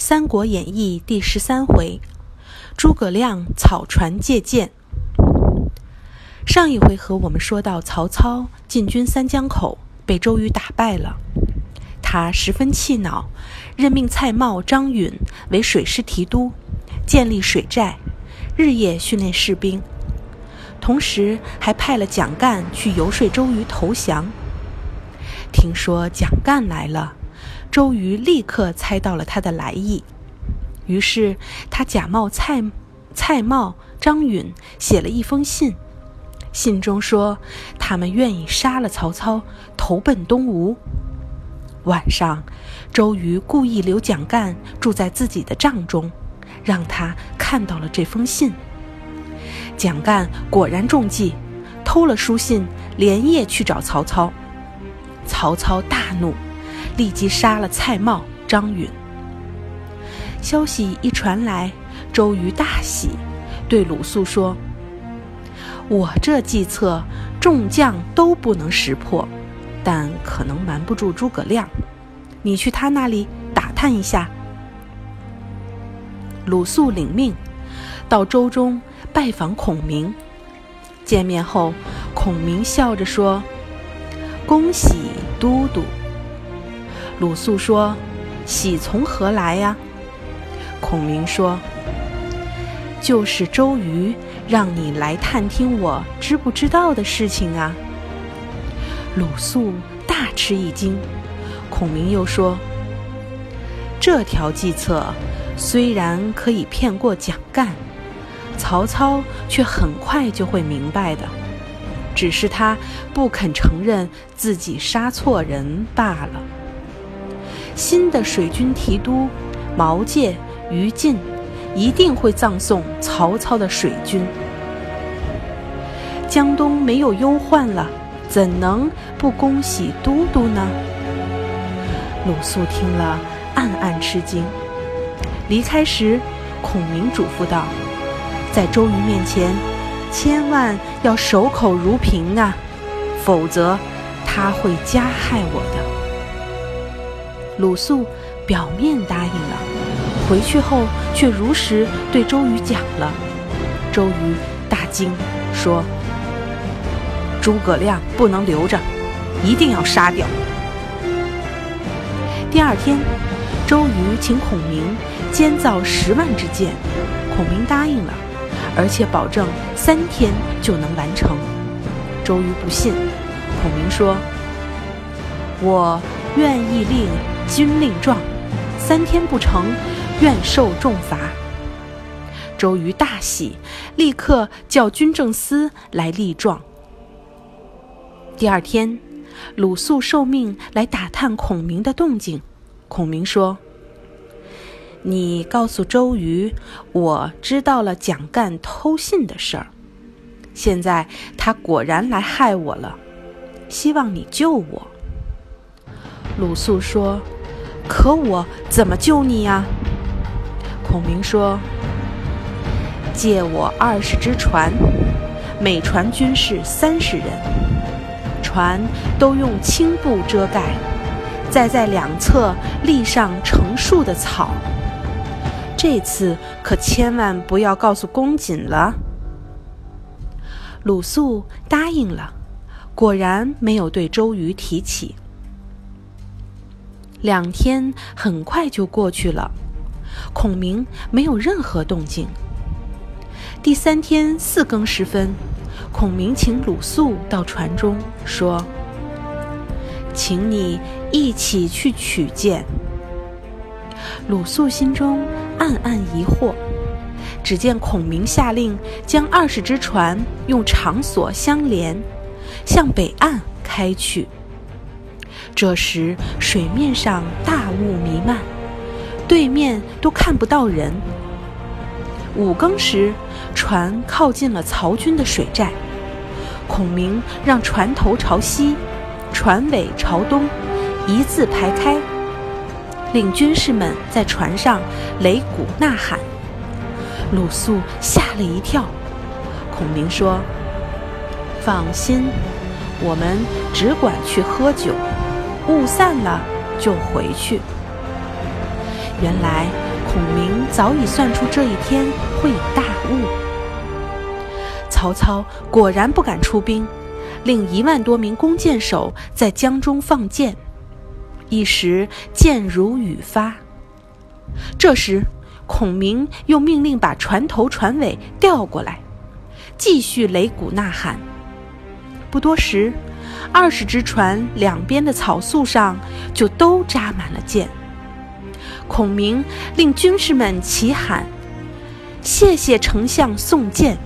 三国演义》第十三回，诸葛亮草船借箭。上一回合我们说到，曹操进军三江口，被周瑜打败了。他十分气恼，任命蔡瑁、张允为水师提督，建立水寨，日夜训练士兵，同时还派了蒋干去游说周瑜投降。听说蒋干来了。周瑜立刻猜到了他的来意，于是他假冒蔡蔡瑁、张允写了一封信，信中说他们愿意杀了曹操，投奔东吴。晚上，周瑜故意留蒋干住在自己的帐中，让他看到了这封信。蒋干果然中计，偷了书信，连夜去找曹操。曹操大怒。立即杀了蔡瑁、张允。消息一传来，周瑜大喜，对鲁肃说：“我这计策，众将都不能识破，但可能瞒不住诸葛亮。你去他那里打探一下。”鲁肃领命，到周中拜访孔明。见面后，孔明笑着说：“恭喜都督。”鲁肃说：“喜从何来呀？”孔明说：“就是周瑜让你来探听我知不知道的事情啊。”鲁肃大吃一惊。孔明又说：“这条计策虽然可以骗过蒋干，曹操却很快就会明白的，只是他不肯承认自己杀错人罢了。”新的水军提督毛玠、于禁一定会葬送曹操的水军。江东没有忧患了，怎能不恭喜都督呢？鲁肃听了，暗暗吃惊。离开时，孔明嘱咐道：“在周瑜面前，千万要守口如瓶啊，否则他会加害我的。”鲁肃表面答应了，回去后却如实对周瑜讲了。周瑜大惊，说：“诸葛亮不能留着，一定要杀掉。”第二天，周瑜请孔明监造十万支箭，孔明答应了，而且保证三天就能完成。周瑜不信，孔明说：“我愿意令。”军令状，三天不成，愿受重罚。周瑜大喜，立刻叫军政司来立状。第二天，鲁肃受命来打探孔明的动静。孔明说：“你告诉周瑜，我知道了蒋干偷信的事儿。现在他果然来害我了，希望你救我。”鲁肃说。可我怎么救你呀？孔明说：“借我二十只船，每船军士三十人，船都用青布遮盖，再在两侧立上成树的草。这次可千万不要告诉公瑾了。”鲁肃答应了，果然没有对周瑜提起。两天很快就过去了，孔明没有任何动静。第三天四更时分，孔明请鲁肃到船中说：“请你一起去取剑。”鲁肃心中暗暗疑惑，只见孔明下令将二十只船用长索相连，向北岸开去。这时，水面上大雾弥漫，对面都看不到人。五更时，船靠近了曹军的水寨，孔明让船头朝西，船尾朝东，一字排开，令军士们在船上擂鼓呐喊。鲁肃吓了一跳，孔明说：“放心，我们只管去喝酒。”雾散了，就回去。原来孔明早已算出这一天会有大雾。曹操果然不敢出兵，令一万多名弓箭手在江中放箭，一时箭如雨发。这时，孔明又命令把船头船尾调过来，继续擂鼓呐喊。不多时，二十只船两边的草树上就都扎满了箭。孔明令军士们齐喊：“谢谢丞相送箭。”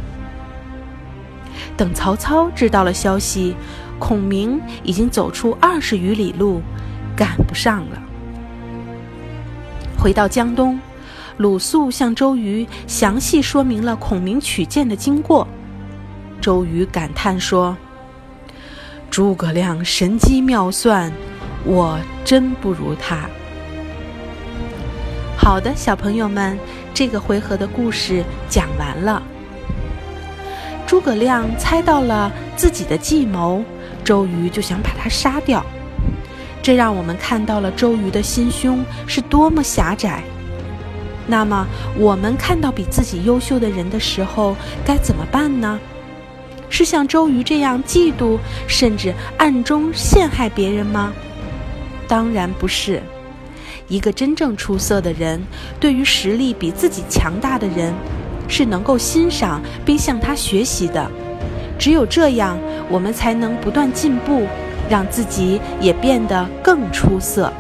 等曹操知道了消息，孔明已经走出二十余里路，赶不上了。回到江东，鲁肃向周瑜详细说明了孔明取箭的经过。周瑜感叹说：“诸葛亮神机妙算，我真不如他。”好的，小朋友们，这个回合的故事讲完了。诸葛亮猜到了自己的计谋，周瑜就想把他杀掉。这让我们看到了周瑜的心胸是多么狭窄。那么，我们看到比自己优秀的人的时候，该怎么办呢？是像周瑜这样嫉妒，甚至暗中陷害别人吗？当然不是。一个真正出色的人，对于实力比自己强大的人。是能够欣赏并向他学习的，只有这样，我们才能不断进步，让自己也变得更出色。